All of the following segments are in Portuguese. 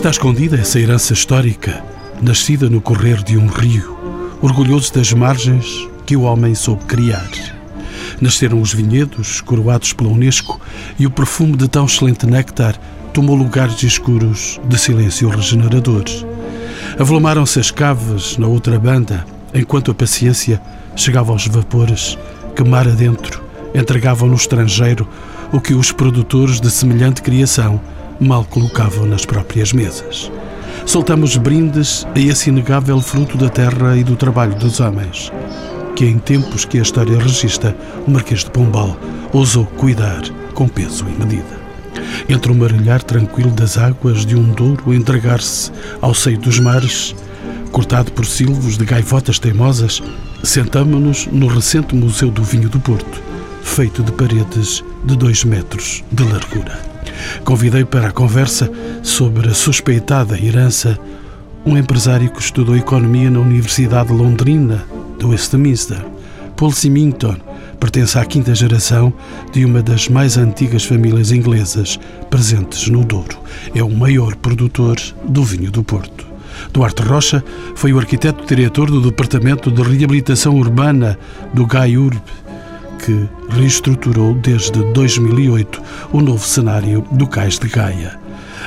está escondida essa herança histórica, nascida no correr de um rio, orgulhoso das margens que o homem soube criar. Nasceram os vinhedos, coroados pela Unesco, e o perfume de tão excelente néctar tomou lugares escuros de silêncio regenerador. Avolumaram-se as caves na outra banda, enquanto a paciência chegava aos vapores que mar adentro entregavam no estrangeiro o que os produtores de semelhante criação mal colocavam nas próprias mesas. Soltamos brindes a esse inegável fruto da terra e do trabalho dos homens, que em tempos que a história registra, o Marquês de Pombal ousou cuidar com peso e medida. Entre o marulhar tranquilo das águas de um douro entregar-se ao seio dos mares, cortado por silvos de gaivotas teimosas, sentamo-nos no recente Museu do Vinho do Porto, feito de paredes de dois metros de largura. Convidei para a conversa sobre a suspeitada herança um empresário que estudou economia na Universidade Londrina de Westminster. Paul Symington pertence à quinta geração de uma das mais antigas famílias inglesas presentes no Douro. É o maior produtor do vinho do Porto. Duarte Rocha foi o arquiteto-diretor do Departamento de Reabilitação Urbana do GAIURB que reestruturou desde 2008 o novo cenário do Cais de Gaia.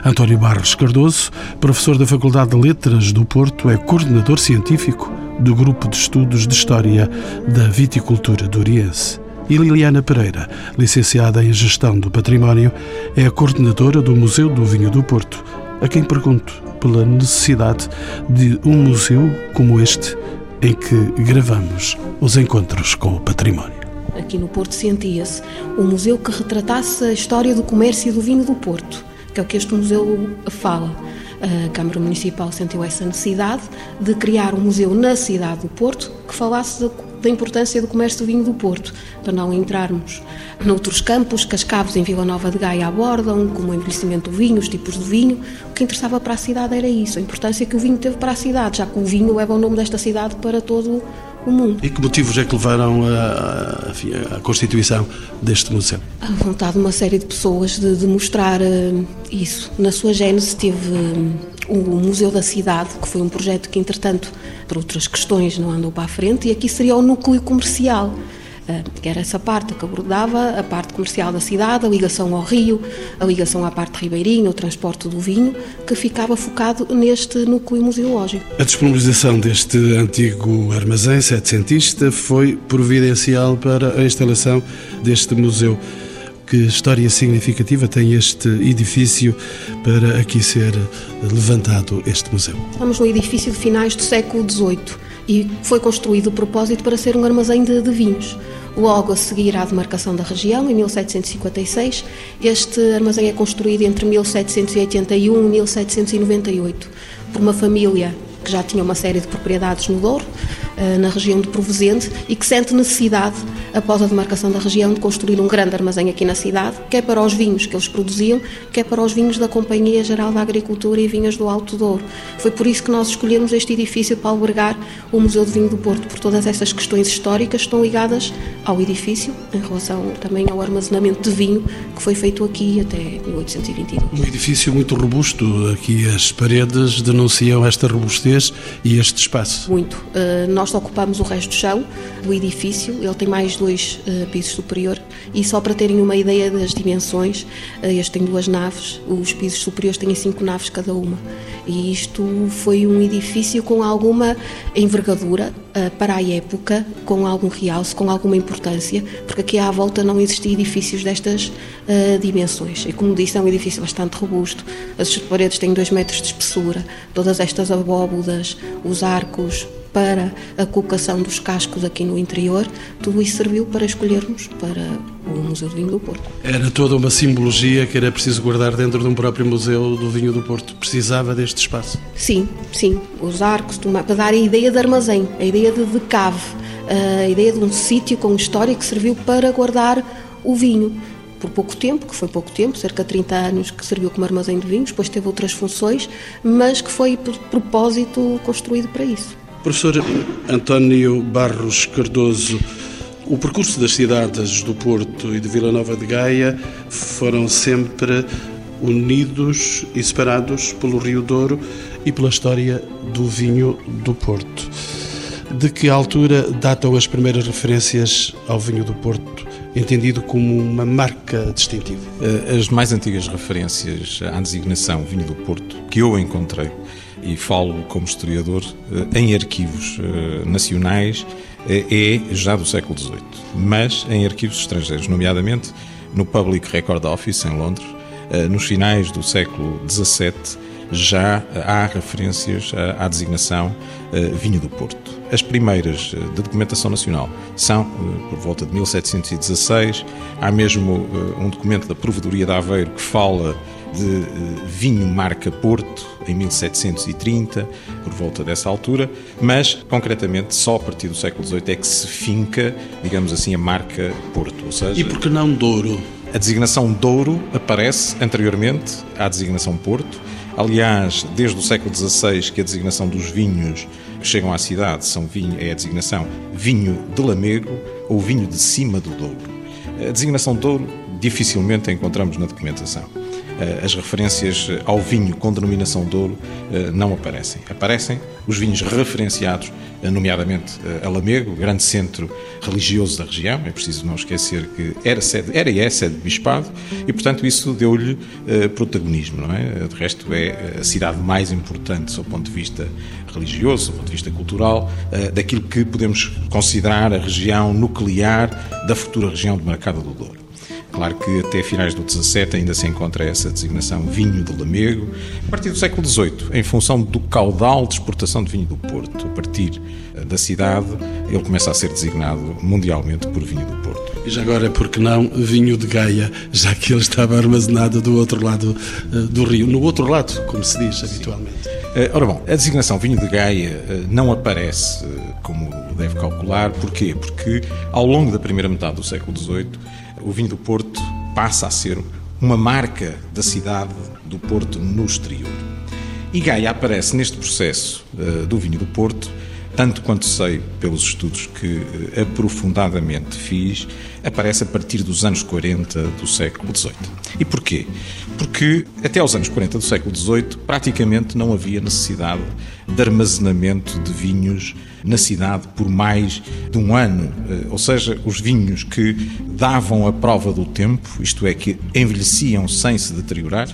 António Barros Cardoso, professor da Faculdade de Letras do Porto, é coordenador científico do Grupo de Estudos de História da Viticultura do Oriense. E Liliana Pereira, licenciada em Gestão do Património, é a coordenadora do Museu do Vinho do Porto, a quem pergunto pela necessidade de um museu como este em que gravamos os encontros com o património aqui no Porto sentia-se um museu que retratasse a história do comércio e do vinho do Porto, que é o que este museu fala. A Câmara Municipal sentiu essa necessidade de criar um museu na cidade do Porto que falasse da importância do comércio do vinho do Porto, para não entrarmos noutros campos que as caves em Vila Nova de Gaia abordam, como o envelhecimento do vinho, os tipos de vinho. O que interessava para a cidade era isso, a importância que o vinho teve para a cidade, já que o vinho leva o nome desta cidade para todo o mundo. E que motivos é que levaram à constituição deste museu? A vontade de uma série de pessoas de, de mostrar uh, isso. Na sua gênese teve uh, o Museu da Cidade, que foi um projeto que, entretanto, por outras questões, não andou para a frente, e aqui seria o núcleo comercial que era essa parte que abordava a parte comercial da cidade, a ligação ao rio, a ligação à parte ribeirinha, o transporte do vinho, que ficava focado neste núcleo museológico. A disponibilização deste antigo armazém setecentista foi providencial para a instalação deste museu. Que história significativa tem este edifício para aqui ser levantado este museu? Estamos no edifício de finais do século XVIII e foi construído de propósito para ser um armazém de, de vinhos. Logo a seguir à demarcação da região, em 1756, este armazém é construído entre 1781 e 1798 por uma família que já tinha uma série de propriedades no Douro, na região de Provozente, e que sente necessidade, após a demarcação da região, de construir um grande armazém aqui na cidade, quer para os vinhos que eles produziam, quer para os vinhos da Companhia Geral da Agricultura e Vinhas do Alto Douro. Foi por isso que nós escolhemos este edifício para albergar o Museu de Vinho do Porto, por todas essas questões históricas que estão ligadas ao edifício, em relação também ao armazenamento de vinho que foi feito aqui até 1822. Um edifício muito robusto, aqui as paredes denunciam esta robustez e este espaço? Muito. Uh, nós ocupamos o resto do chão do edifício, ele tem mais dois uh, pisos superior. E só para terem uma ideia das dimensões, uh, este tem duas naves, os pisos superiores têm cinco naves cada uma. E isto foi um edifício com alguma envergadura para a época, com algum realce, com alguma importância, porque aqui à volta não existiam edifícios destas dimensões. E como disse, é um edifício bastante robusto, as paredes têm dois metros de espessura, todas estas abóbodas os arcos para a colocação dos cascos aqui no interior, tudo isso serviu para escolhermos para o Museu do Vinho do Porto. Era toda uma simbologia que era preciso guardar dentro de um próprio Museu do Vinho do Porto. Precisava deste espaço? Sim, sim. Os arcos, para dar a ideia de armazém, a ideia de, de cave, a ideia de um sítio com história que serviu para guardar o vinho por pouco tempo, que foi pouco tempo, cerca de 30 anos, que serviu como armazém de vinhos, depois teve outras funções, mas que foi por propósito construído para isso. Professor António Barros Cardoso, o percurso das cidades do Porto e de Vila Nova de Gaia foram sempre unidos e separados pelo Rio Douro e pela história do vinho do Porto. De que altura datam as primeiras referências ao vinho do Porto, entendido como uma marca distintiva? Eh, as mais antigas referências à designação vinho do Porto que eu encontrei, e falo como historiador, eh, em arquivos eh, nacionais, é já do século XVIII, mas em arquivos estrangeiros, nomeadamente no Public Record Office em Londres, nos finais do século XVII, já há referências à designação vinho do Porto. As primeiras eh, de documentação nacional são eh, por volta de 1716. Há mesmo eh, um documento da Provedoria de Aveiro que fala de vinho marca Porto em 1730, por volta dessa altura, mas concretamente só a partir do século XVIII é que se finca, digamos assim, a marca Porto. Ou seja, e por que não Douro? A designação Douro aparece anteriormente à designação Porto. Aliás, desde o século XVI que a designação dos vinhos que chegam à cidade são vinho, é a designação vinho de Lamego ou vinho de cima do Douro. A designação Douro dificilmente a encontramos na documentação. Eh, as referências ao vinho com denominação Douro eh, não aparecem. Aparecem os vinhos referenciados, eh, nomeadamente a Lamego, grande centro religioso da região, é preciso não esquecer que era, sede, era e é sede de bispado, e portanto isso deu-lhe protagonismo, não é? De resto é a cidade mais importante do ponto de vista religioso, do ponto de vista cultural, daquilo que podemos considerar a região nuclear da futura região de Marcada do Douro. Claro que até finais do XVII ainda se encontra essa designação vinho de Lamego. A partir do século XVIII, em função do caudal de exportação de vinho do Porto, a partir eh, da cidade, ele começa a ser designado mundialmente por vinho do Porto. E já agora, por que não vinho de Gaia, já que ele estava armazenado do outro lado eh, do rio, no outro lado, como se diz habitualmente? Eh, ora bom, a designação vinho de Gaia não aparece como deve calcular. Porquê? Porque ao longo da primeira metade do século XVIII o vinho do Porto passa a ser uma marca da cidade do Porto no exterior. E Gaia aparece neste processo uh, do vinho do Porto, tanto quanto sei pelos estudos que uh, aprofundadamente fiz, aparece a partir dos anos 40 do século XVIII. E porquê? Porque até aos anos 40 do século XVIII praticamente não havia necessidade de armazenamento de vinhos na cidade por mais de um ano. Eh, ou seja, os vinhos que davam a prova do tempo, isto é, que envelheciam sem se deteriorar,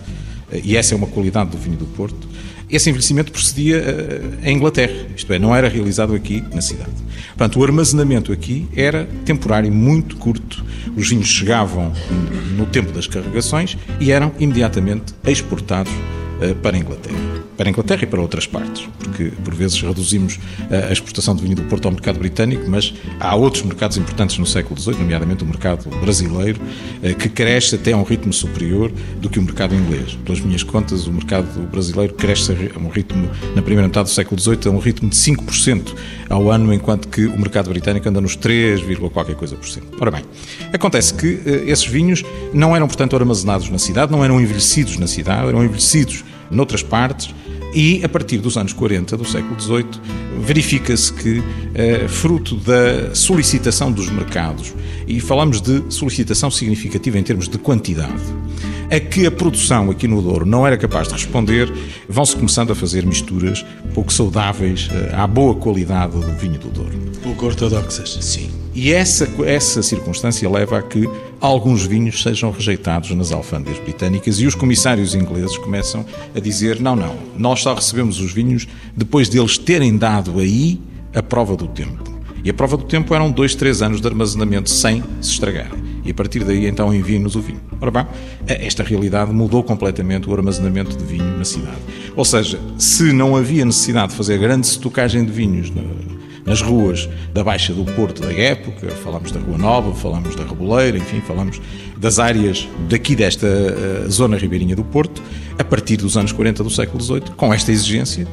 eh, e essa é uma qualidade do vinho do Porto, esse envelhecimento procedia eh, em Inglaterra, isto é, não era realizado aqui na cidade. Portanto, o armazenamento aqui era temporário, muito curto. Os vinhos chegavam no tempo das carregações e eram imediatamente exportados para a Inglaterra para a Inglaterra e para outras partes, porque por vezes reduzimos a exportação de vinho do Porto ao mercado britânico, mas há outros mercados importantes no século XVIII, nomeadamente o mercado brasileiro, eh, que cresce até a um ritmo superior do que o mercado inglês. Pelas minhas contas, o mercado brasileiro cresce a um ritmo, na primeira metade do século XVIII, a um ritmo de 5% ao ano, enquanto que o mercado britânico anda nos 3, qualquer coisa por cento. Ora bem, acontece que eh, esses vinhos não eram, portanto, armazenados na cidade, não eram envelhecidos na cidade, eram envelhecidos noutras partes, e a partir dos anos 40 do século XVIII verifica-se que, eh, fruto da solicitação dos mercados, e falamos de solicitação significativa em termos de quantidade, a que a produção aqui no Douro não era capaz de responder, vão-se começando a fazer misturas pouco saudáveis eh, à boa qualidade do vinho do Douro. Pouco ortodoxas. Sim. E essa, essa circunstância leva a que alguns vinhos sejam rejeitados nas alfândegas britânicas e os comissários ingleses começam a dizer: não, não, nós só recebemos os vinhos depois deles terem dado aí a prova do tempo. E a prova do tempo eram dois, três anos de armazenamento sem se estragarem. E a partir daí então enviem-nos o vinho. Ora bem, esta realidade mudou completamente o armazenamento de vinho na cidade. Ou seja, se não havia necessidade de fazer grande estocagem de vinhos nas ruas da Baixa do Porto da época, falamos da Rua Nova, falamos da Reboleira, enfim, falamos das áreas daqui desta uh, zona ribeirinha do Porto, a partir dos anos 40 do século XVIII, com esta exigência,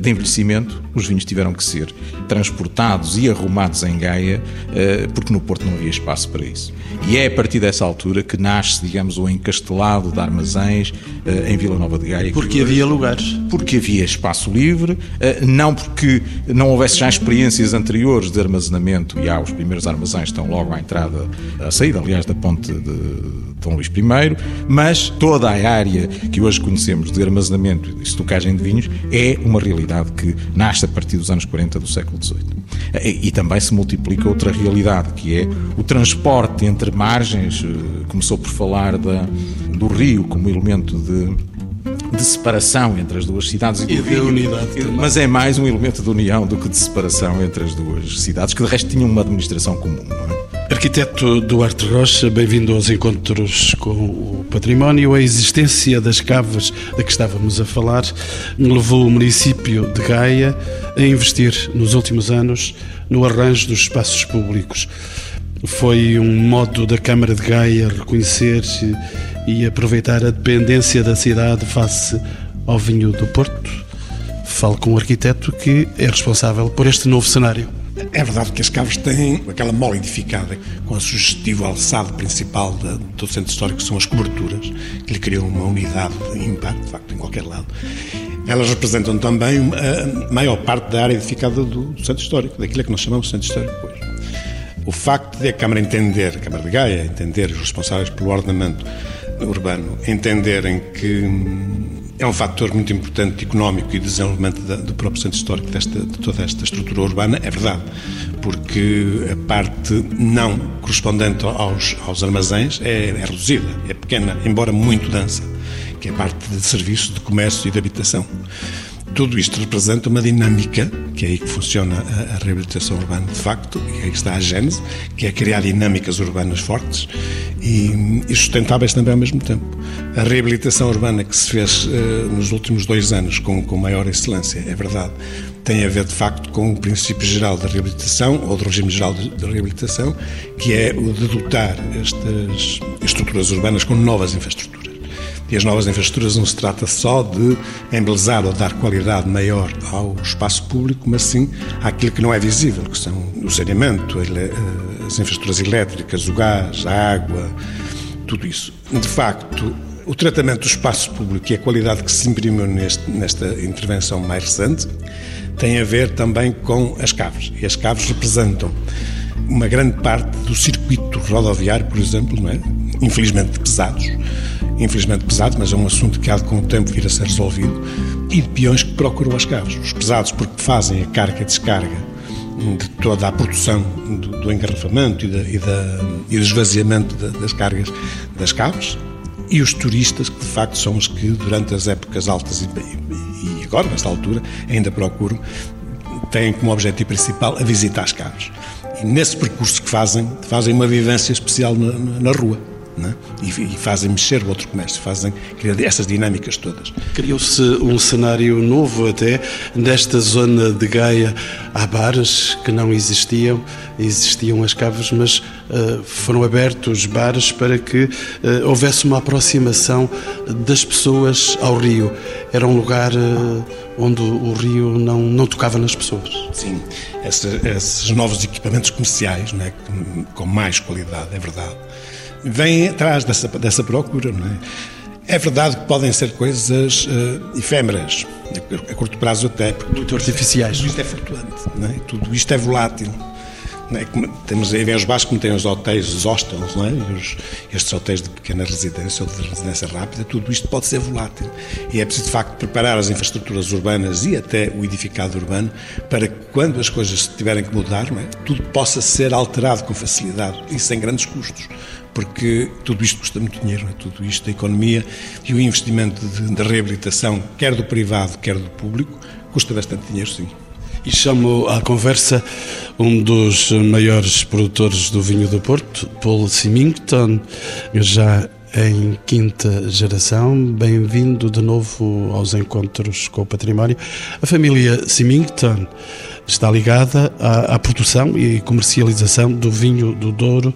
de envelhecimento, os vinhos tiveram que ser transportados e arrumados em Gaia, eh, porque no Porto não havia espaço para isso. E é a partir dessa altura que nasce, digamos, o encastelado de armazéns eh, em Vila Nova de Gaia. Porque havia lugares. Porque havia espaço livre, eh, não porque não houvesse já experiências anteriores de armazenamento, e há os primeiros armazéns estão logo à entrada, à saída, aliás, da ponte de Dom Luís I, mas toda a área que hoje conhecemos de armazenamento e estocagem de vinhos é uma realidade que nasce a partir dos anos 40 do século XVIII. E também se multiplica outra realidade, que é o transporte entre margens. Eh, começou por falar da, do rio como elemento de de separação entre as duas cidades e, e de unidade. Mas é mais um elemento de união do que de separação entre as duas cidades, que de resto tinham uma administração comum, não é? Arquiteto Duarte Rocha, bem-vindo aos encontros com o património. A existência das caves de que estávamos a falar levou o município de Gaia a investir nos últimos anos no arranjo dos espaços públicos. Foi um modo da Câmara de Gaia reconhecer e aproveitar a dependência da cidade face ao vinho do Porto. Falo com o arquiteto que é responsável por este novo cenário. É verdade que as caves têm aquela mola edificada com a sugestivo alçado principal de o centro histórico, que são as coberturas, que lhe criam uma unidade ímpar, de facto, em qualquer lado. Elas representam também a maior parte da área edificada do centro histórico, daquilo que nós chamamos de centro histórico hoje. O facto de a Câmara entender, a Câmara de Gaia, entender os responsáveis pelo ordenamento urbano, entenderem que é um fator muito importante económico e de desenvolvimento do próprio centro histórico desta, de toda esta estrutura urbana, é verdade, porque a parte não correspondente aos, aos armazéns é, é reduzida, é pequena, embora muito densa, que é a parte de serviços, de comércio e de habitação. Tudo isto representa uma dinâmica, que é aí que funciona a, a reabilitação urbana de facto, e aí está a gênese, que é criar dinâmicas urbanas fortes e, e sustentáveis também ao mesmo tempo. A reabilitação urbana que se fez uh, nos últimos dois anos com, com maior excelência, é verdade, tem a ver de facto com o princípio geral da reabilitação, ou do regime geral de reabilitação, que é o de dotar estas estruturas urbanas com novas infraestruturas. E as novas infraestruturas não se trata só de embelezar ou dar qualidade maior ao espaço público, mas sim àquilo que não é visível, que são o saneamento, eh, as infraestruturas elétricas, o gás, a água, tudo isso. De facto, o tratamento do espaço público e a qualidade que se imprimiu neste, nesta intervenção mais recente tem a ver também com as caves. E as caves representam uma grande parte do circuito rodoviário, por exemplo, é? infelizmente pesados, infelizmente pesados, mas é um assunto que há de com o tempo vir a ser resolvido, e de peões que procuram as caves. Os pesados porque fazem a carga e descarga de toda a produção do, do engarrafamento e, da, e, da, e do esvaziamento da, das cargas das caves, e os turistas, que de facto são os que durante as épocas altas e, e agora, nesta altura, ainda procuram, têm como objetivo principal a visitar as caves. E nesse percurso que fazem, fazem uma vivência especial na, na rua. É? E, e, fazem mexer o outro comércio, fazem criar essas dinâmicas todas. Criou-se um cenário novo até nesta zona de Gaia. Há bares que não existiam, existiam as caves, mas uh, foram abertos bares para que uh, houvesse uma aproximação das pessoas ao rio. Era um lugar uh, onde o rio não, não tocava nas pessoas. Sim, esses novos equipamentos comerciais, é? com mais qualidade, é verdade vêm atrás dessa, dessa procura, não é? É verdade que podem ser coisas uh, efêmeras, a curto prazo até. Muito artificiais. Tudo isto é flutuante, não é? tudo isto é volátil. É? Temos aí os baixos como tem os hotéis, os hostels, não é? Os, estes hotéis de pequena residência ou de residência rápida, tudo isto pode ser volátil. E é preciso, de facto, preparar as infraestruturas urbanas e até o edificado urbano para que, quando as coisas tiverem que mudar, é? tudo possa ser alterado com facilidade e sem grandes custos porque tudo isto custa muito dinheiro, é? tudo isto, a economia e o investimento de, de, reabilitação, quer do privado, quer do público, custa bastante dinheiro, sim. E chamo à conversa um dos maiores produtores do vinho do Porto, Paul Symington, já em quinta geração. Bem-vindo de novo aos encontros com o património. A família Symington está ligada à, à produção e comercialização do vinho do Douro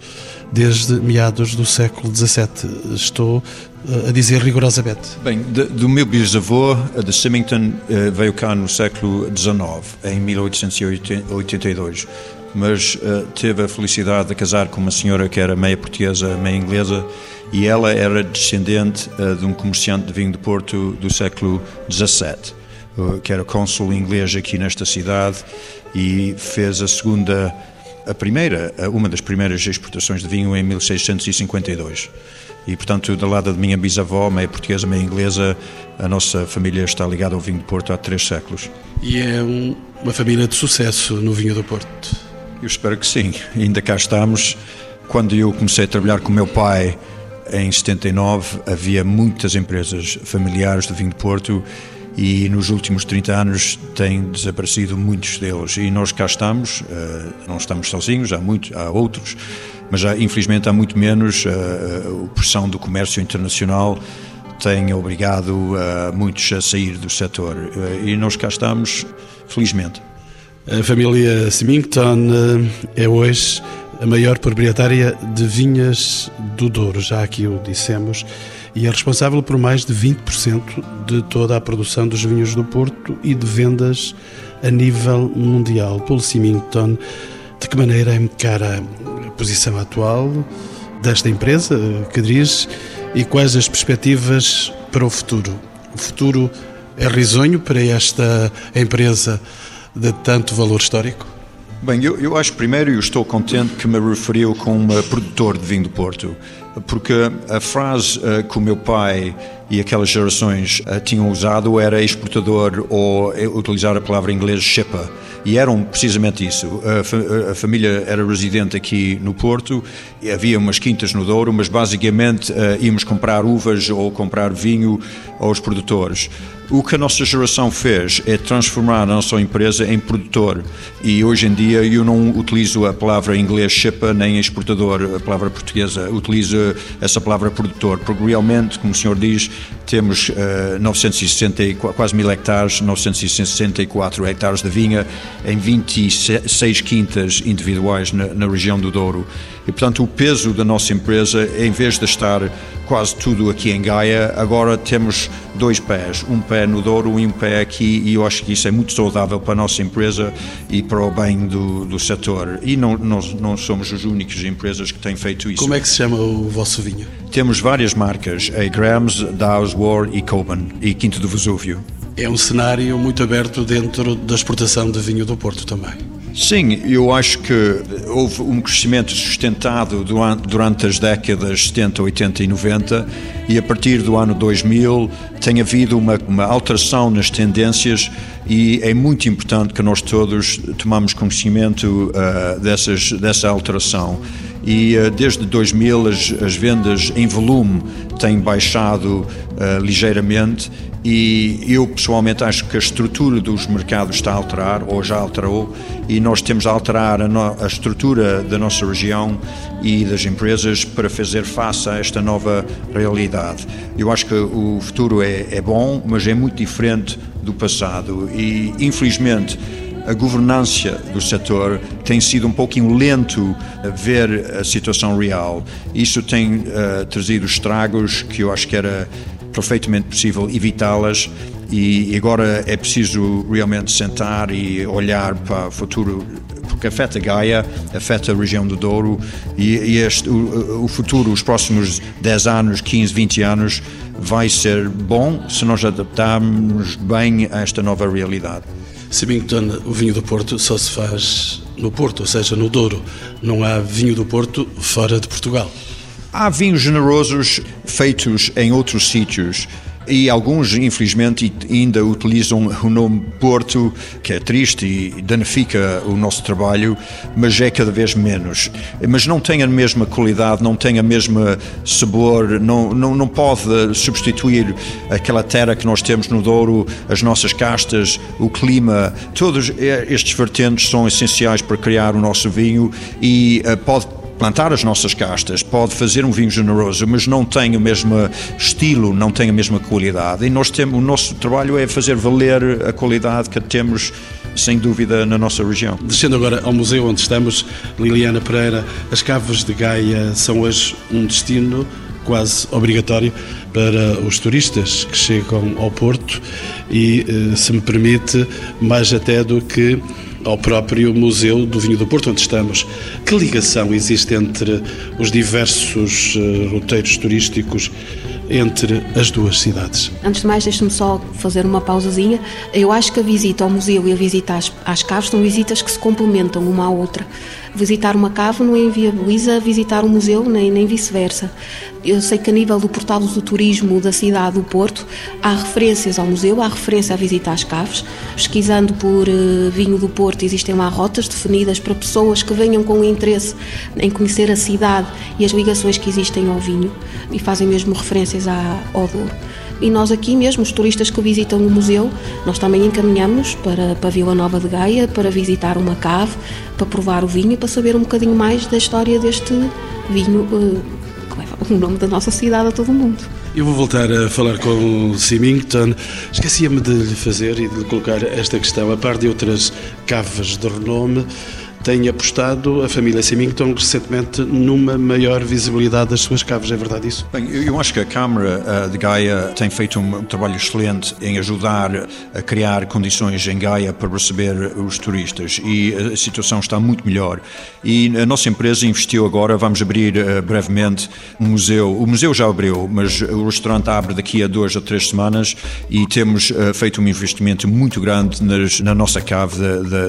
desde meados do século XVII. Estou eh, a dizer rigorosamente. Bem, de, do meu bisavô, de Symington, eh, veio cá no século XIX, em 1882, mas uh, teve a felicidade de casar com uma senhora que era meia portuguesa, meia inglesa, e ela era descendente uh, de um comerciante de vinho de Porto do século XVII, uh, que era cônsul inglês aqui nesta cidade e fez a segunda a primeira, uma das primeiras exportações de vinho em 1652. E, portanto, do lado da minha bisavó, meia portuguesa, meia inglesa, a nossa família está ligada ao vinho do Porto há três séculos. E é um, uma família de sucesso no vinho do Porto? Eu espero que sim. ainda cá estamos. Quando eu comecei a trabalhar com o meu pai, em 79, havia muitas empresas familiares de vinho do Porto e nos últimos 30 anos têm desaparecido muitos deles. E nós cá estamos, eh, não estamos sozinhos, há, muito, há outros mas já, infelizmente há muito menos. A, a pressão do comércio internacional tem obrigado muitos a sair do setor e nós cá estamos, felizmente. A família Symington uh, é hoje a maior proprietária de vinhas do Douro, já aqui o dissemos, e é responsável por mais de 20% de toda a produção dos vinhos do Porto e de vendas a nível mundial. Paul Symington, de que maneira encara posição atual desta empresa que dirige e quais as perspectivas para o futuro. O futuro é risonho para esta empresa de tanto valor histórico? Bem, eu, eu acho primeiro, eu estou contente que me referiu como produtor de vinho do Porto, porque a frase uh, que o meu pai e aquelas gerações uh, tinham usado era exportador ou eh, utilizar a palavra inglesa shipper e eram precisamente isso. A, família era residente aqui no Porto, havia umas quintas no Douro, mas basicamente íamos comprar uvas ou comprar vinho aos produtores. O que a nossa geração fez é transformar a nossa empresa em produtor e hoje em dia eu não utilizo a palavra em inglês shipper nem exportador, a palavra portuguesa, utilizo essa palavra produtor, porque realmente, como o senhor diz, temos uh, eh, 960, quase mil hectares, 964 hectares de vinha em 26 quintas individuais na, na região do Douro. E, portanto, o peso da nossa empresa, em vez de estar quase tudo aqui em Gaia, agora temos dois pés, um pé no Douro e um pé aqui, e eu acho que isso é muito saudável para a nossa empresa e para o bem do, do setor. E não, nós não somos as únicas empresas que têm feito isso. Como é que se chama o vosso vinho? Temos várias marcas, a Grams, Dow's War e Coben, e Quinto do Vesúvio. É um cenário muito aberto dentro da exportação de vinho do Porto também. Sim, eu acho que houve um crescimento sustentado durante as décadas 70, 80 e 90 e a partir do ano 2000 tem havido uma, uma alteração nas tendências e é muito importante que nós todos tomamos conhecimento uh, dessas, dessa alteração. E uh, desde 2000 as, as, vendas em volume têm baixado uh, ligeiramente e eu pessoalmente acho que a estrutura dos mercados está a alterar ou já alterou e nós temos a alterar a, no, a, estrutura da nossa região e das empresas para fazer face a esta nova realidade. Eu acho que o futuro é, é bom, mas é muito diferente do passado e infelizmente a governança do setor tem sido um pouquinho lento a ver a situação real. Isso tem uh, trazido estragos que eu acho que era perfeitamente possível evitá-las e agora é preciso realmente sentar e olhar para o futuro porque afeta Gaia, afeta a região do Douro e, e este, o, o, futuro, os próximos 10 anos, 15, 20 anos vai ser bom se nós adaptarmos bem a esta nova realidade. Symington, o vinho do Porto só se faz no Porto, ou seja, no Douro. Não há vinho do Porto fora de Portugal. Há vinhos generosos feitos em outros sítios e alguns, infelizmente, ainda utilizam o nome Porto, que é triste e danifica o nosso trabalho, mas é cada vez menos. Mas não tem a mesma qualidade, não tem a mesma sabor, não, não, não pode substituir aquela terra que nós temos no Douro, as nossas castas, o clima. Todos estes vertentes são essenciais para criar o nosso vinho e uh, pode plantar as nossas castas, pode fazer um vinho generoso, mas não tem o mesmo estilo, não tem a mesma qualidade. E nós temos, o nosso trabalho é fazer valer a qualidade que temos sem dúvida na nossa região. Descendo agora ao museu onde estamos, Liliana Pereira, as caves de Gaia são hoje um destino quase obrigatório para os turistas que chegam ao Porto e, eh, se me permite, mais até do que ao próprio Museu do Vinho do Porto, onde estamos. Que ligação existe entre os diversos uh, roteiros turísticos entre as duas cidades? Antes de mais, deixe-me só fazer uma pausazinha. Eu acho que a visita ao museu e a visita às, às caves são visitas que se complementam uma à outra. Visitar uma cave não inviabiliza visitar um museu, nem, nem vice-versa. Eu sei que a nível do portal do turismo da cidade do Porto, há referências ao museu, há referência a visitar as caves. Pesquisando por uh, vinho do Porto, existem lá rotas definidas para pessoas que venham com interesse em conhecer a cidade e as ligações que existem ao vinho e fazem mesmo referências à, ao Douro. E nós aqui mesmo, os turistas que visitam o museu, nós também encaminhamos para, para Vila Nova de Gaia, para visitar uma cave, para provar o vinho e para saber um bocadinho mais da história deste vinho que leva o nome da nossa cidade a todo o mundo. Eu vou voltar a falar com o Symington. Esquecia-me de lhe fazer e de lhe colocar esta questão, a par de outras caves de renome tem apostado a família Symington recentemente numa maior visibilidade das suas caves, é verdade isso? Bem, eu acho que a Câmara eh, de Gaia tem feito um trabalho excelente em ajudar a criar condições em Gaia para receber os turistas e a situação está muito melhor. E a nossa empresa investiu agora, vamos abrir uh, brevemente um museu. O museu já abriu, mas o restaurante abre daqui a duas a três semanas e temos feito um investimento muito grande nas, na nossa cave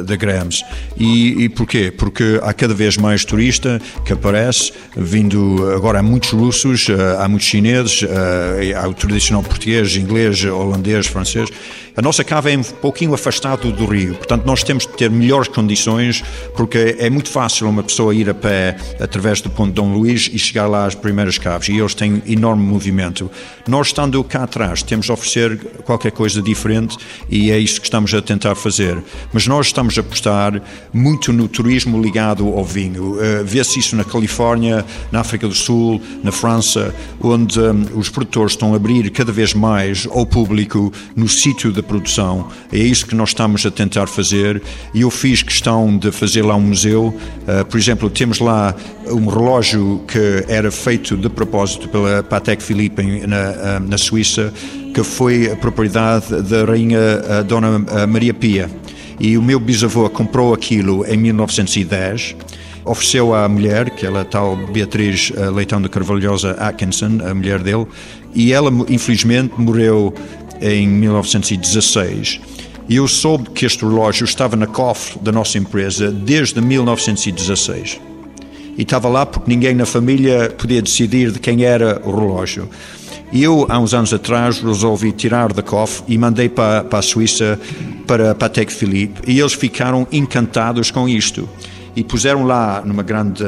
da Grams. E, e por Porquê? Porque há cada vez mais turista que aparece, vindo agora há muitos russos, eh, há muitos chineses, eh, há o tradicional português, inglês, holandês, francês. A nossa cave é um pouquinho afastado do rio, portanto nós temos de ter melhores condições, porque é muito fácil uma pessoa ir a pé através do Ponto Dom Luís e chegar lá às primeiras caves, e eles têm enorme movimento. Nós, estando cá atrás, temos de oferecer qualquer coisa diferente e é isso que estamos a tentar fazer. Mas nós estamos a apostar muito no turismo ligado ao vinho. Uh, Vê-se isso na Califórnia, na África do Sul, na França, onde um, os produtores estão a abrir cada vez mais ao público no sítio da produção. É isso que nós estamos a tentar fazer e eu fiz questão de fazer lá um museu. Uh, por exemplo, temos lá um relógio que era feito de propósito pela Patek Philippe na, uh, na Suíça, que foi a propriedade da rainha uh, Dona Maria Pia. E o meu bisavô comprou aquilo em 1910 ofereceu à mulher, que ela tal Beatriz Leitão de Carvalhosa Atkinson, a mulher dele, e ela infelizmente morreu em 1916. E eu soube que este relógio estava na cofre da nossa empresa desde 1916. E estava lá porque ninguém na família podia decidir de quem era o relógio. E eu, há uns anos atrás, resolvi tirar da cofre e mandei para, para a Suíça, para Patek Philippe, e eles ficaram encantados com isto e puseram lá numa grande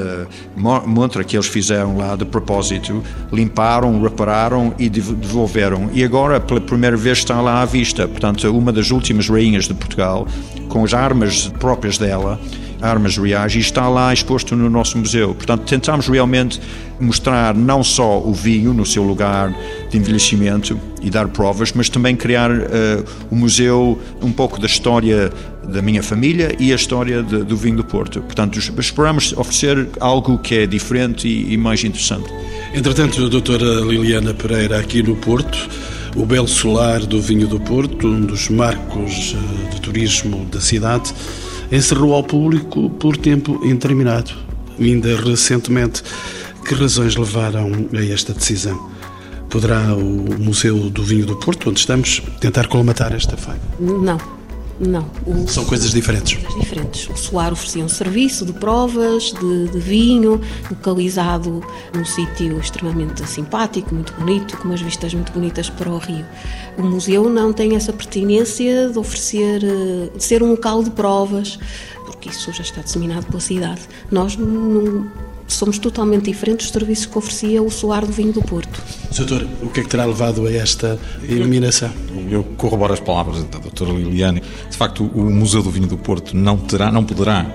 montra que eles fizeram lá de propósito, limparam, repararam e devolveram. E agora, pela primeira vez, está lá à vista. Portanto, uma das últimas rainhas de Portugal, com as armas próprias dela, armas reais, e está lá exposto no nosso museu. Portanto, tentamos realmente mostrar não só o vinho no seu lugar de envelhecimento e dar provas, mas também criar uh, museu um pouco da história da minha família e a história de, do vinho do Porto. Portanto, esperamos oferecer algo que é diferente e, e mais interessante. Entretanto, a doutora Liliana Pereira, aqui no Porto, o belo solar do vinho do Porto, um dos marcos eh, de turismo da cidade, encerrou ao público por tempo indeterminado. Ainda recentemente, que razões levaram a esta decisão? Poderá o Museu do Vinho do Porto, onde estamos, tentar colmatar esta falha? Não não. O... São coisas diferentes. Coisas diferentes. O Soar oferecia um serviço de provas, de, de vinho, localizado num sítio extremamente simpático, muito bonito, com umas vistas muito bonitas para o rio. O museu não tem essa pertinência de oferecer, eh, de ser um local de provas, porque isso já está disseminado pela cidade. Nós não somos totalmente diferentes dos serviços que oferecia o Soar do Vinho do Porto. Doutor, o que é que terá levado a esta iluminação? Eu corroboro as palavras da doutora Liliane. De facto, o Museu do Vinho do Porto não terá, não poderá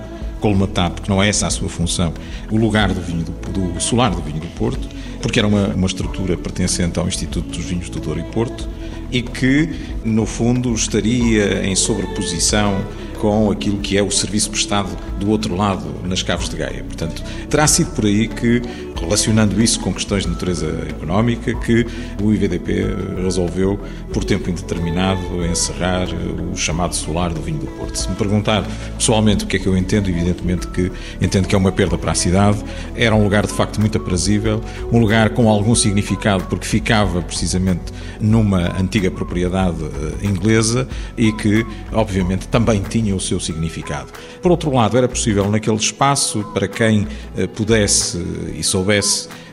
colmatar, porque não é essa a sua função, o lugar do vinho do, do solar do vinho do Porto, porque era uma, uma estrutura pertencente ao Instituto dos Vinhos do Douro e Porto e que, no fundo, estaria em sobreposição com aquilo que é o serviço prestado do outro lado, nas Caves de Gaia. Portanto, terá sido por aí que relacionando isso com questões de natureza económica, que o IVDP resolveu, por tempo indeterminado, encerrar o chamado solar do vinho do Porto. Se me perguntar pessoalmente o que é que eu entendo, evidentemente que entendo que é uma perda para a cidade. Era um lugar de facto muito aprazível, um lugar com algum significado, porque ficava precisamente numa antiga propriedade eh, inglesa e que, obviamente, também tinha o seu significado. Por outro lado, era possível naquele espaço, para quem eh, pudesse e soubesse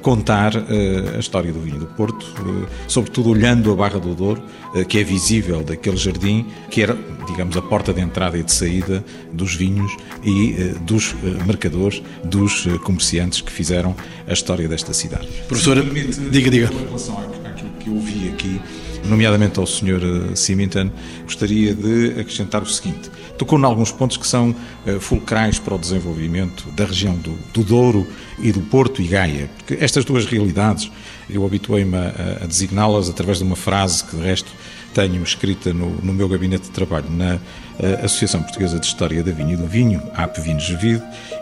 contar uh, a história do vinho do Porto, uh, sobretudo olhando a Barra do Douro, uh, que é visível daquele jardim, que era, digamos, a porta de entrada e de saída dos vinhos e dos mercadores, dos comerciantes que fizeram a história desta cidade. Professora, diga, diga. Em relação àquilo que eu vi aqui, nomeadamente ao Sr. Symington, gostaria de acrescentar o seguinte tocou em alguns pontos que são uh, fulcrais para o desenvolvimento da região do, do, Douro e do Porto e Gaia. Porque estas duas realidades, eu habituei-me a, a designá-las através de uma frase que, de resto, tenho escrita no, no meu gabinete de trabalho na uh, Associação Portuguesa de História da Vinha e do Vinho, AP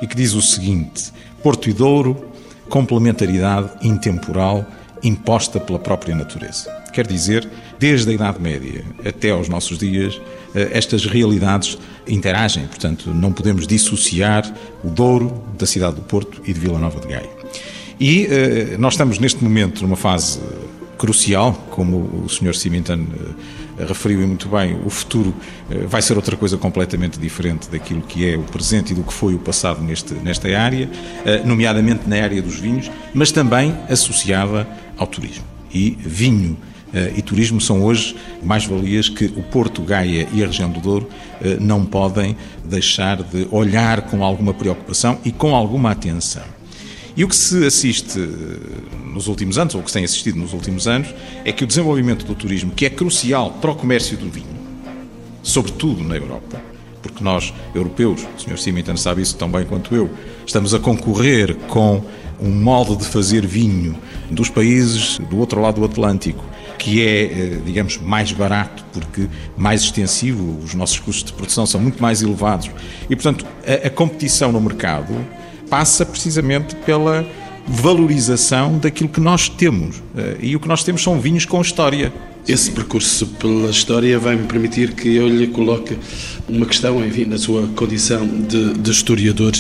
e que diz o seguinte: Porto e Douro, complementaridade intemporal imposta pela própria natureza. Quer dizer, desde a Idade Média até aos nossos dias, eh, estas realidades interagem, portanto, não podemos dissociar o Douro da cidade do Porto e de Vila Nova de Gaia. E eh, nós estamos neste momento numa fase crucial, como o Sr. Cimentan eh, referiu muito bem, o futuro vai ser outra coisa completamente diferente daquilo que é o presente e do que foi o passado neste, nesta área, nomeadamente na área dos vinhos, mas também associada ao turismo. E vinho eh, e turismo são hoje mais-valias que o Porto, Gaia e a região do Douro eh, não podem deixar de olhar com alguma preocupação e com alguma atenção. E o que se assiste eh, nos últimos anos, ou que se tem assistido nos últimos anos, é que o desenvolvimento do turismo, que é crucial para o comércio do vinho, sobretudo na Europa, porque nós, europeus, o Sr. Simitan sabe isso tão bem quanto eu, estamos a concorrer com um modo de fazer vinho dos países do outro lado do Atlântico, que é, eh, digamos, mais barato, porque mais extensivo, os nossos custos de produção são muito mais elevados. E, portanto, a, a competição no mercado passa precisamente pela valorização daquilo que nós temos. Eh, e o que nós temos são vinhos com história. Esse percurso pela história vai-me permitir que eu lhe coloque uma questão, enfim, na sua condição de, de historiador.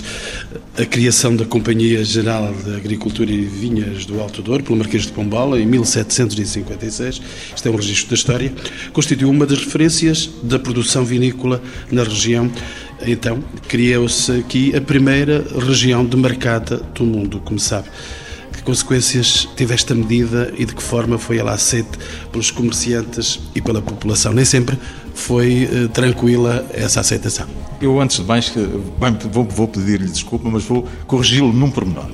A criação da Companhia Geral de Agricultura e Vinhas do Alto Douro, pelo Marquês de Pombal, em 1756, isto é um registro da história, constituiu uma das referências da produção vinícola na região. Então, criou-se aqui a primeira região demarcada do mundo, como sabe. Que consequências teve esta medida e de que forma foi ela aceita pelos comerciantes e pela população? Nem sempre foi eh, tranquila essa aceitação. Eu, antes de mais, vou, vou pedir-lhe desculpa, mas vou corrigi-lo num pormenor.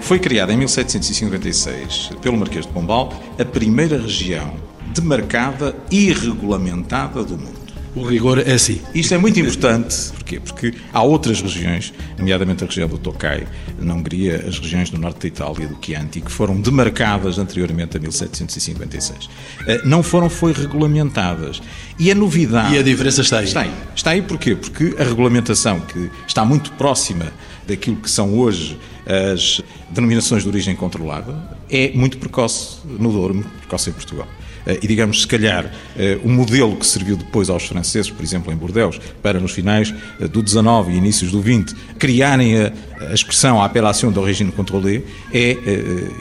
Foi criada em 1756 pelo Marquês de Pombal a primeira região demarcada e regulamentada do mundo. O rigor é assim. Isto é muito importante, porquê? Porque há outras regiões, nomeadamente a região do Tokai, na Hungria, as regiões do norte da Itália, do Chianti, que foram demarcadas anteriormente a 1756. Eh, não foram, foi regulamentadas. E a novidade... E a diferença está aí? Está aí. Está aí porquê? Porque a regulamentação, que está muito próxima daquilo que são hoje as denominações de origem controlada, é muito precoce no Douro, muito precoce em Portugal. Eh, e, digamos, se calhar, eh, o modelo que serviu depois aos franceses, por exemplo, em Bordeaux, para nos finais eh, do 19 e inícios do 20 criarem a, expressão, a apelação de origem controlée, é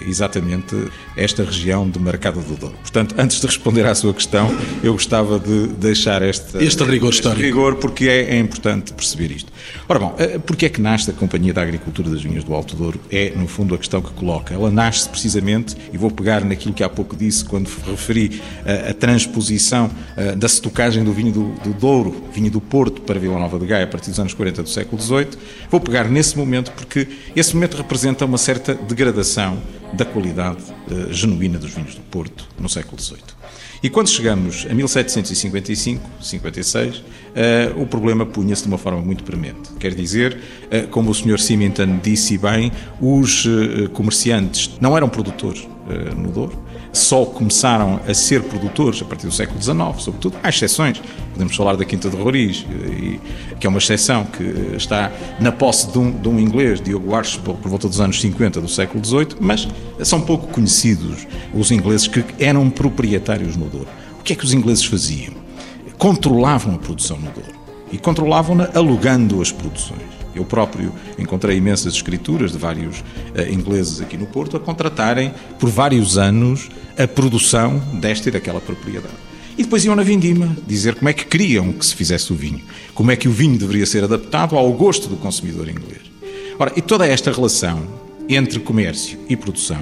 exatamente esta região demarcada do Douro. Portanto, antes de responder à sua questão, eu gostava de deixar este, este rigor histórico. Este rigor, porque é, é, importante perceber isto. Ora bom, porque é que nasce a Companhia da Agricultura das Vinhas do Alto Douro? É, no fundo, a questão que coloca. Ela nasce precisamente, e vou pegar naquilo que há pouco disse quando referi a, a transposição a, da estocagem do vinho do, do, Douro, vinho do Porto, para Vila Nova de Gaia, a partir dos anos 40 do século XVIII. Vou pegar nesse momento porque esse momento representa uma certa degradação da qualidade uh, genuína dos vinhos do Porto no século XVIII. E quando chegamos a 1755, 56, uh, o problema punha-se de uma forma muito premente. Quer dizer, uh, como o Sr. Symington disse bem, os comerciantes não eram produtores no Douro, só começaram a ser produtores a partir do século XIX, sobretudo. Há exceções. Podemos falar da Quinta de Roriz, que é uma exceção que está na posse de um, de um inglês, Diogo Archibald, por volta dos anos 50 do século XVIII, mas são pouco conhecidos os ingleses que eram proprietários no Douro. O que é que os ingleses faziam? Controlavam a produção no Douro e controlavam-na alugando as produções. Eu próprio encontrei imensas escrituras de vários uh, ingleses aqui no Porto a contratarem por vários anos a produção desta e daquela propriedade. E depois iam na vindima dizer como é que queriam que se fizesse o vinho, como é que o vinho deveria ser adaptado ao gosto do consumidor inglês. Ora, e toda esta relação entre comércio e produção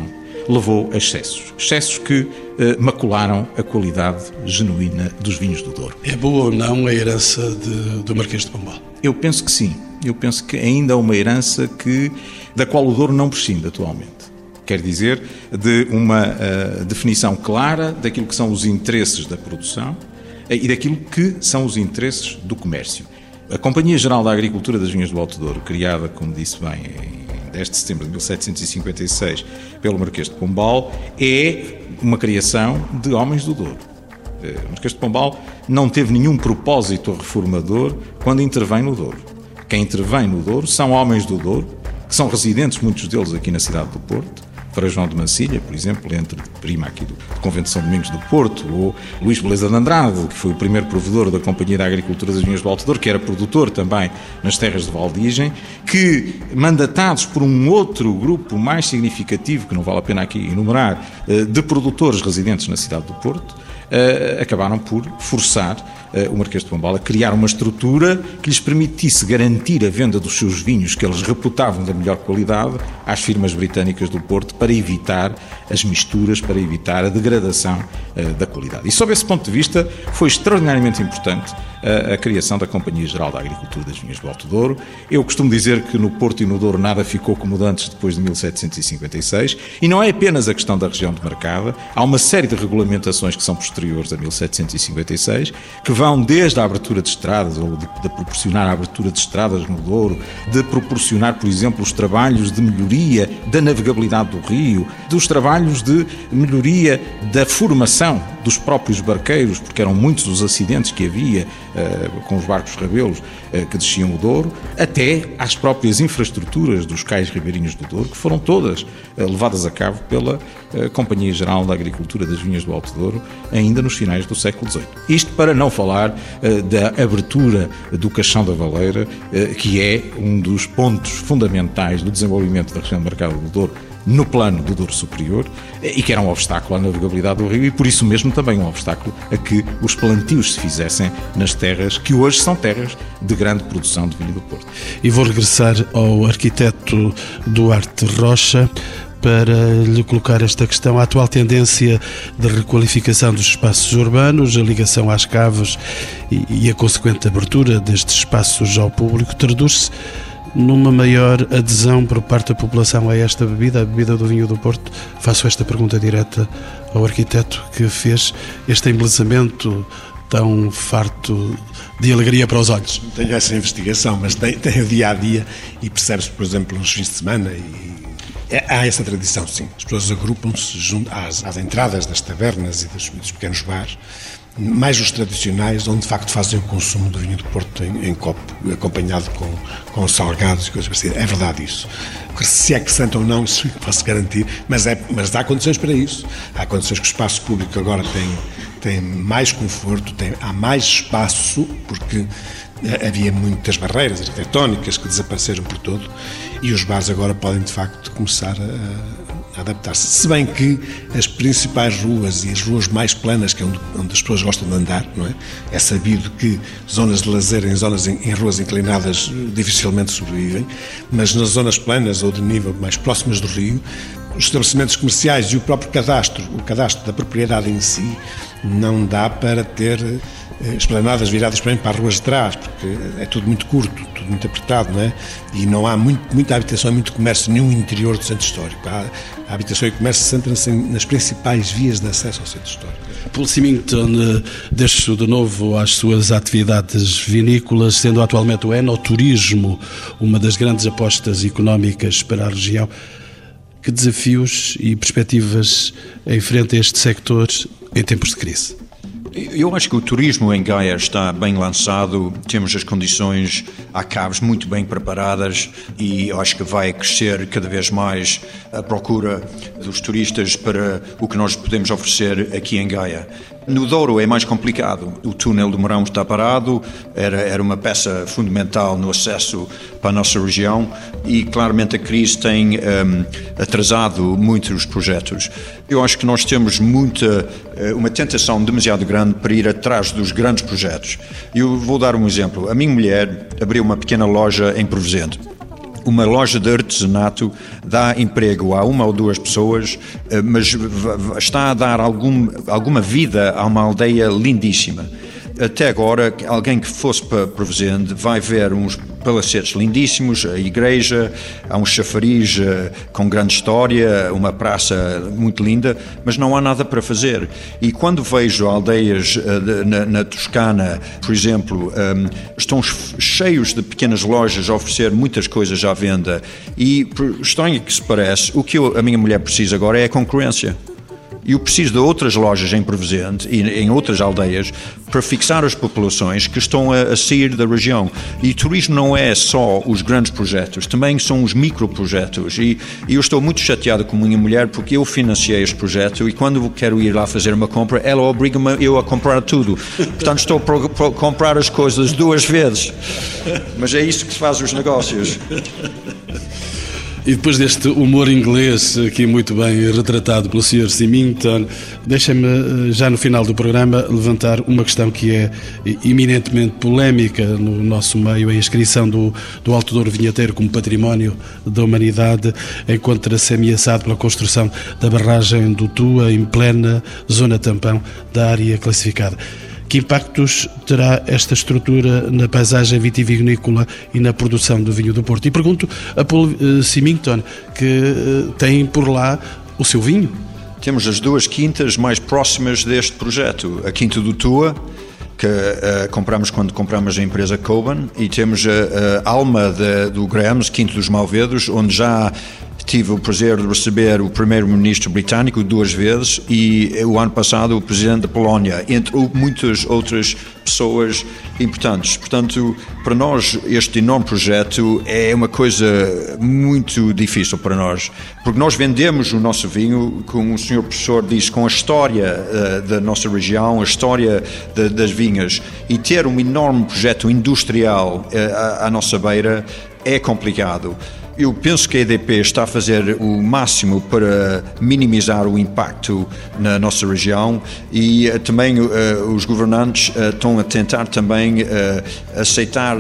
levou a excessos. Excessos que eh, macularam a qualidade genuína dos vinhos do Douro. É boa ou não a herança de, do Marquês de Pombal? Eu penso que sim. Eu penso que ainda é uma herança que, da qual o Douro não prescinde atualmente. Quer dizer, de uma uh, definição clara daquilo que são os interesses da produção uh, e daquilo que são os interesses do comércio. A Companhia Geral da Agricultura das Vinhas do Alto Douro, criada, como disse bem, em 10 de setembro de 1756 pelo Marquês de Pombal, é uma criação de homens do Douro. Eh, o Marquês de Pombal não teve nenhum propósito reformador quando intervém no Douro. Quem intervém no Douro são homens do Douro, que são residentes, muitos deles aqui na cidade do Porto, para João de Mancilha, por exemplo, entre prima aqui do, Convento de São Domingos do Porto, ou Luís Beleza de Andrade, que foi o primeiro provedor da Companhia da Agricultura das Vinhas do Alto Douro, que era produtor também nas terras de Valdigem, que, mandatados por um outro grupo mais significativo, que não vale a pena aqui enumerar, eh, de produtores residentes na cidade do Porto, eh, acabaram por forçar o Marquês de Pombal a criar uma estrutura que lhes permitisse garantir a venda dos seus vinhos, que eles reputavam da melhor qualidade, às firmas britânicas do Porto, para evitar as misturas, para evitar a degradação eh, da qualidade. E sob esse ponto de vista, foi extraordinariamente importante a, a criação da Companhia Geral da Agricultura das Vinhas do Alto Douro. Eu costumo dizer que no Porto e no Douro nada ficou como antes depois de 1756, e não é apenas a questão da região demarcada, há uma série de regulamentações que são posteriores a 1756, que vão vão desde a abertura de estradas, ou de, de, proporcionar a abertura de estradas no Douro, de proporcionar, por exemplo, os trabalhos de melhoria da navegabilidade do rio, dos trabalhos de melhoria da formação dos próprios barqueiros, porque eram muitos os acidentes que havia uh, com os barcos rabelos uh, que desciam o Douro, até às próprias infraestruturas dos cais ribeirinhos do Douro, que foram todas uh, levadas a cabo pela Companhia Geral da Agricultura das Vinhas do Alto Douro, ainda nos finais do século XVIII. Isto para não falar da abertura do Caixão da Valeira, que é um dos pontos fundamentais do desenvolvimento da região do Mercado do Douro no plano do Douro Superior e que era um obstáculo à navegabilidade do rio e por isso mesmo também um obstáculo a que os plantios se fizessem nas terras que hoje são terras de grande produção de vinho do Porto. E vou regressar ao arquiteto Duarte Rocha para lhe colocar esta questão. A atual tendência de requalificação dos espaços urbanos, a ligação às caves e, a consequente abertura destes espaços ao público traduz-se numa maior adesão por parte da população a esta bebida, a bebida do vinho do Porto? Faço esta pergunta direta ao arquiteto que fez este embelezamento tão farto de alegria para os olhos. Tenho essa investigação, mas tem, tem o dia a dia e percebe-se, por exemplo, nos fins de semana e é, há essa tradição, sim. As pessoas agrupam-se às, às, entradas das tabernas e dos, dos pequenos bares mais os tradicionais, onde de facto fazem o consumo do vinho do Porto em, em copo, acompanhado com, com salgados e coisas parecidas. É verdade isso. Se é que santo ou não, isso posso garantir, mas, é, mas há condições para isso. Há condições que o espaço público agora tem, tem mais conforto, tem, há mais espaço, porque havia muitas barreiras arquitetónicas que desapareceram por todo e os bares agora podem de facto começar a adaptar-se. Se bem que as principais ruas e as ruas mais planas, que é onde, onde, as pessoas gostam de andar, não é? É sabido que zonas de lazer em zonas em, em, ruas inclinadas dificilmente sobrevivem, mas nas zonas planas ou de nível mais próximas do rio, os estabelecimentos comerciais e o próprio cadastro, o cadastro da propriedade em si, não dá para ter eh, esplanadas viradas para ruas de trás, porque é tudo muito curto, tudo muito apertado, não é? E não há muito, muita habitação e muito comércio nenhum interior do centro histórico. Há, a habitação e comércio centram-se nas principais vias de acesso ao centro histórico. Paul Symington eh, deixo de novo às suas atividades vinícolas, sendo atualmente o enoturismo uma das grandes apostas económicas para a região. Que desafios e perspectivas enfrenta este sector em tempos de crise? Eu acho que o turismo em Gaia está bem lançado, temos as condições há caves muito bem preparadas e acho que vai crescer cada vez mais a procura dos turistas para o que nós podemos oferecer aqui em Gaia. No Douro é mais complicado. O túnel do Morão está parado, era, era uma peça fundamental no acesso para a nossa região e claramente a crise tem um, atrasado muitos projetos. Eu acho que nós temos muita, eh, uma tentação demasiado grande para ir atrás dos grandes projetos. Eu vou dar um exemplo. A minha mulher abriu uma pequena loja em Provenzente uma loja de artesanato dá emprego a uma ou duas pessoas, eh, mas está a dar algum, alguma vida a uma aldeia lindíssima. Até agora, alguém que fosse para Provenzende vai ver uns palacetes lindíssimos, a igreja, há um chafariz eh, com grande história, uma praça muito linda, mas não há nada para fazer. E quando vejo aldeias eh, na, na Toscana, por exemplo, um, estão cheios de pequenas lojas a oferecer muitas coisas à venda e, estranho que se parece, o que eu, a minha mulher precisa agora é a concorrência. Eu preciso de outras lojas em Provisente e em outras aldeias para fixar as populações que estão a, a, sair da região. E turismo não é só os grandes projetos, também são os microprojetos. E, e eu estou muito chateado com a minha mulher porque eu financiei este projeto e quando quero ir lá fazer uma compra, ela obriga-me eu a comprar tudo. Portanto, estou a comprar as coisas duas vezes. Mas é isso que se faz os negócios. E depois deste humor inglês, aqui muito bem retratado pelo Sr. Symington, deixem-me, eh, já no final do programa, levantar uma questão que é eminentemente polémica no nosso meio. A inscrição do, do Alto Douro Vinheteiro como património da humanidade encontra-se ameaçado pela construção da barragem do Tua em plena zona tampão da área classificada. Que impactos terá esta estrutura na paisagem vitivinícola e na produção do vinho do Porto? E pergunto a Paul eh, Simington, que eh, tem por lá o seu vinho. Temos as duas quintas mais próximas deste projeto. A Quinta do Tua, que uh, compramos quando compramos a empresa Coban, e temos a, a Alma de, do Grams, Quinto dos Malvedos, onde já Tive o prazer de receber o primeiro-ministro britânico duas vezes e o ano passado o presidente da Polónia, entre muitas outras pessoas importantes. Portanto, para nós este enorme projeto é uma coisa muito difícil para nós, porque nós vendemos o nosso vinho, como o senhor professor disse, com a história uh, da nossa região, a história de, das vinhas, e ter um enorme projeto industrial uh, à, à nossa beira é complicado. Eu penso que a EDP está a fazer o máximo para minimizar o impacto na nossa região e uh, também uh, os governantes uh, estão a tentar também aceitar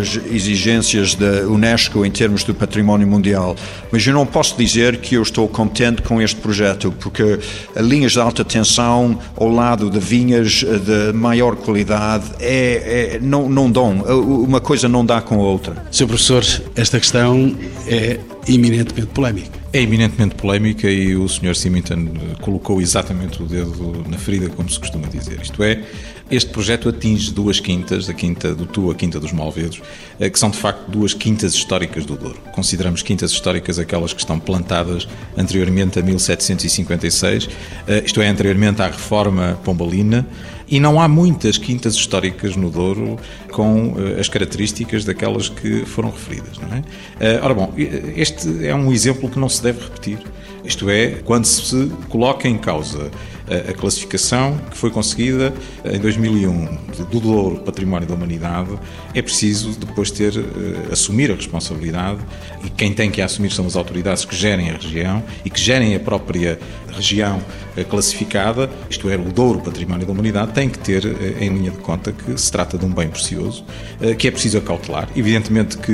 as exigências da Unesco em termos do património mundial. Mas eu não posso dizer que eu estou contente com este projeto, porque linhas de alta tensão ao lado de vinhas de maior qualidade é, é não, não dão. Uma coisa não dá com a outra. Sr. Professor, esta questão é eminentemente polémica. É eminentemente polémica e o Sr. Symington colocou exatamente o dedo na ferida, como se costuma dizer. Isto é, este projeto atinge duas quintas, a quinta do Tu, a quinta dos Malvedos, eh, que são de facto duas quintas históricas do Douro. Consideramos quintas históricas aquelas que estão plantadas anteriormente a 1756, eh, isto é, anteriormente à reforma pombalina, e não há muitas quintas históricas no Douro com uh, as características daquelas que foram referidas. Não é? Uh, ora bom, este é um exemplo que não se deve repetir. Isto é, quando se coloca em causa a, classificação que foi conseguida em 2001 do Douro Património da Humanidade, é preciso depois ter, uh, assumir a responsabilidade e quem tem que assumir são as autoridades que gerem a região e que gerem a própria região uh, classificada, isto é, o Douro Património da Humanidade, tem que ter em linha de conta que se trata de um bem precioso, que é preciso acautelar. Evidentemente que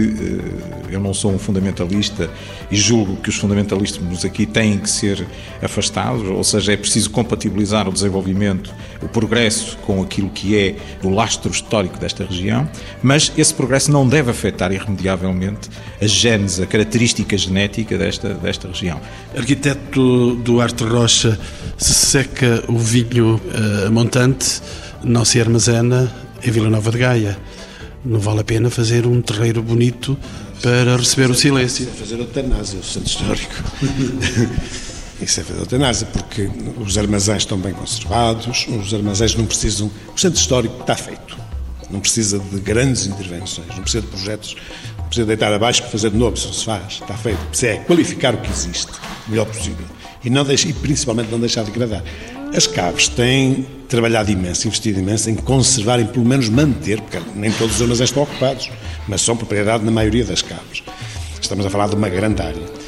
eu não sou um fundamentalista e julgo que os fundamentalistas aqui têm que ser afastados, ou seja, é preciso compatibilizar compatibilizar o desenvolvimento, o progresso com aquilo que é o lastro histórico desta região, mas esse progresso não deve afetar irremediavelmente a gênese, a característica genética desta, desta região. Arquiteto Duarte Rocha, se seca o vinho uh, montante, não se armazena em Vila Nova de Gaia. Não vale a pena fazer um terreiro bonito para receber o silêncio. Fazer eutanásia, o centro histórico. Isso é fazer eutanásia, porque os armazéns estão bem conservados, os armazéns não precisam. O centro histórico está feito. Não precisa de grandes intervenções, não precisa de projetos, não precisa deitar abaixo para fazer de novo, isso não se faz. Está feito. Precisa é qualificar o que existe o melhor possível. E, não deixe, e principalmente não deixar de degradar. As caves têm trabalhado imenso, investido imenso em conservar, em pelo menos manter, porque nem todos os armazéns estão ocupados, mas são propriedade na maioria das caves. Estamos a falar de uma grande área.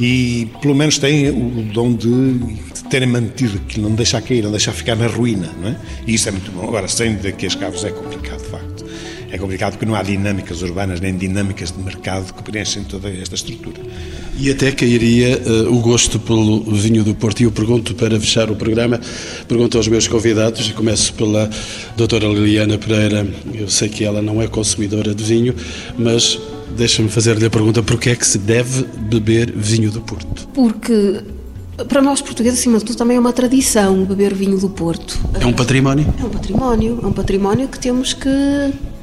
E pelo menos têm o dom de, de terem mantido aquilo, não deixar cair, não deixar ficar na ruína, não é? E isso é muito bom. Agora, sem daqui as caves é complicado, de facto. É complicado porque não há dinâmicas urbanas nem dinâmicas de mercado que preenchem toda esta estrutura. E até cairia uh, o gosto pelo vinho do Porto. E eu pergunto, para fechar o programa, pergunto aos meus convidados, e começo pela doutora Liliana Pereira. Eu sei que ela não é consumidora de vinho, mas deixa-me fazer-lhe a pergunta, porquê é que se deve beber vinho do Porto? Porque para nós portugueses, acima de tudo, também é uma tradição beber vinho do Porto. É um património? É um património, é um património que temos que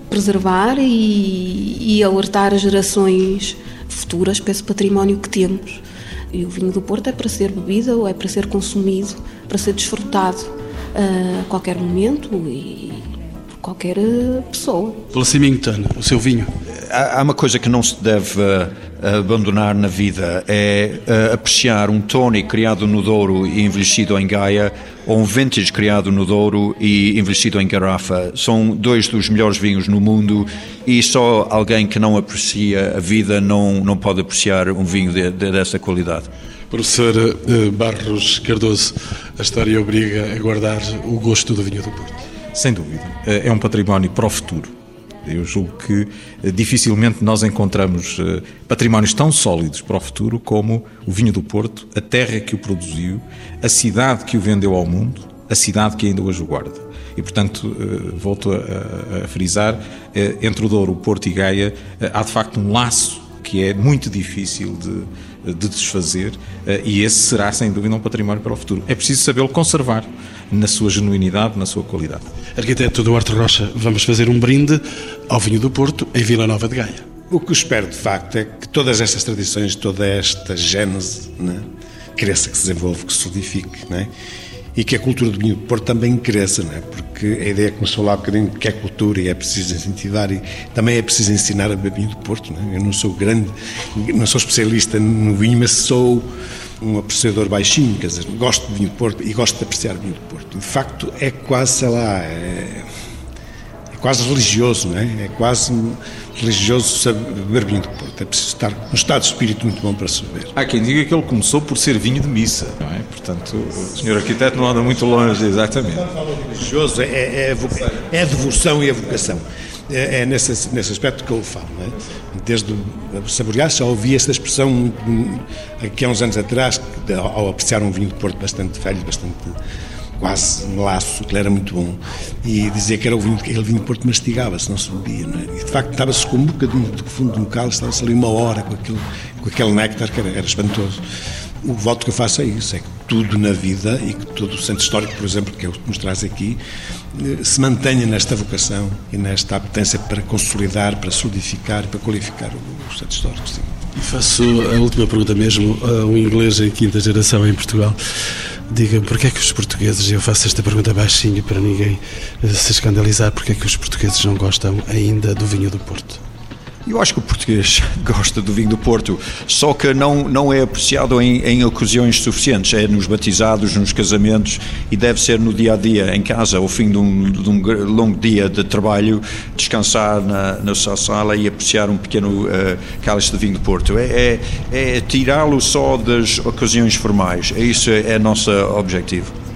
preservar e, e alertar as gerações futuras para esse património que temos. E o vinho do Porto é para ser bebido ou é para ser consumido, para ser desfrutado a qualquer momento e por qualquer eh, pessoa. Pela Simington, o seu vinho. Há uma coisa que não se deve uh, abandonar na vida, é uh, apreciar um Tony criado no Douro e envelhecido em Gaia, ou um Vintage criado no Douro e envelhecido em garrafa. São dois dos melhores vinhos no mundo e só alguém que não aprecia a vida não, não pode apreciar um vinho de, de, dessa qualidade. Professor Barros Cardoso, a história obriga a guardar o gosto do vinho do Porto. Sem dúvida. É um património para o futuro eu julgo que eh, dificilmente nós encontramos eh, patrimónios tão sólidos para o futuro como o vinho do Porto, a terra que o produziu, a cidade que o vendeu ao mundo, a cidade que ainda hoje o guarda. E, portanto, eh, volto a frisar, entre o Douro, o Porto e Gaia, há de facto um laço que é muito difícil de, de desfazer e esse será, sem dúvida, um património para o futuro. É preciso sabê-lo conservar na sua genuinidade, na sua qualidade. Arquiteto Duarte Rocha, vamos fazer um brinde ao vinho do Porto em Vila Nova de Gaia. O que eu espero, de facto, é que todas estas tradições, toda esta gênese, né, cresça, que se desenvolva, que se solidifique, né? E que a cultura do vinho do Porto também cresça, não é? porque a ideia começou lá um bocadinho que é cultura e é preciso incentivar e também é preciso ensinar a beber vinho do Porto. Não é? Eu não sou grande, não sou especialista no vinho, mas sou um apreciador baixinho, quer dizer, gosto de vinho de Porto e gosto de apreciar vinho de Porto. De facto, é quase, sei lá, é, é quase religioso, não é? É quase religioso saber vinho de Porto. É preciso estar num estado de espírito muito bom para se beber. Há quem diga que ele começou por ser vinho de missa, não é? Portanto, o senhor arquiteto não anda muito longe, exatamente. Religioso é, é, é, é a devoção e a vocação. É, é nesse, nesse aspecto que eu falo. É? Desde saborear, já ouvi essa expressão aqui há uns anos atrás, ao apreciar um vinho de Porto bastante velho, bastante quase laço, que era muito bom, e dizia que era o vinho, aquele vinho de Porto mastigava-se, não se bebia, não é? E de facto estava-se com um bocadinho do fundo do cálice, estava-se ali uma hora com aquele, com aquele néctar que era, era espantoso. O voto que eu faço é isso, é que tudo na vida e que todo o centro histórico, por exemplo, que que nos traz aqui, eh, se mantenha nesta vocação e nesta apetência para consolidar, para solidificar, para qualificar o, o centro histórico. Sim. E faço a última pergunta mesmo a um inglês em quinta geração em Portugal. Diga-me, porquê é que os portugueses, eu faço esta pergunta baixinho para ninguém eh, se escandalizar, porquê é que os portugueses não gostam ainda do vinho do Porto? Eu acho que o português gosta do vinho do Porto, só que não, não é apreciado em, em ocasiões suficientes. É nos batizados, nos casamentos e deve ser no dia a dia, em casa, ao fim de um, de um longo dia de trabalho, descansar na, na sua sala e apreciar um pequeno uh, cálice de vinho do Porto. É, é, é tirá-lo só das ocasiões formais. Isso é, é nosso objetivo.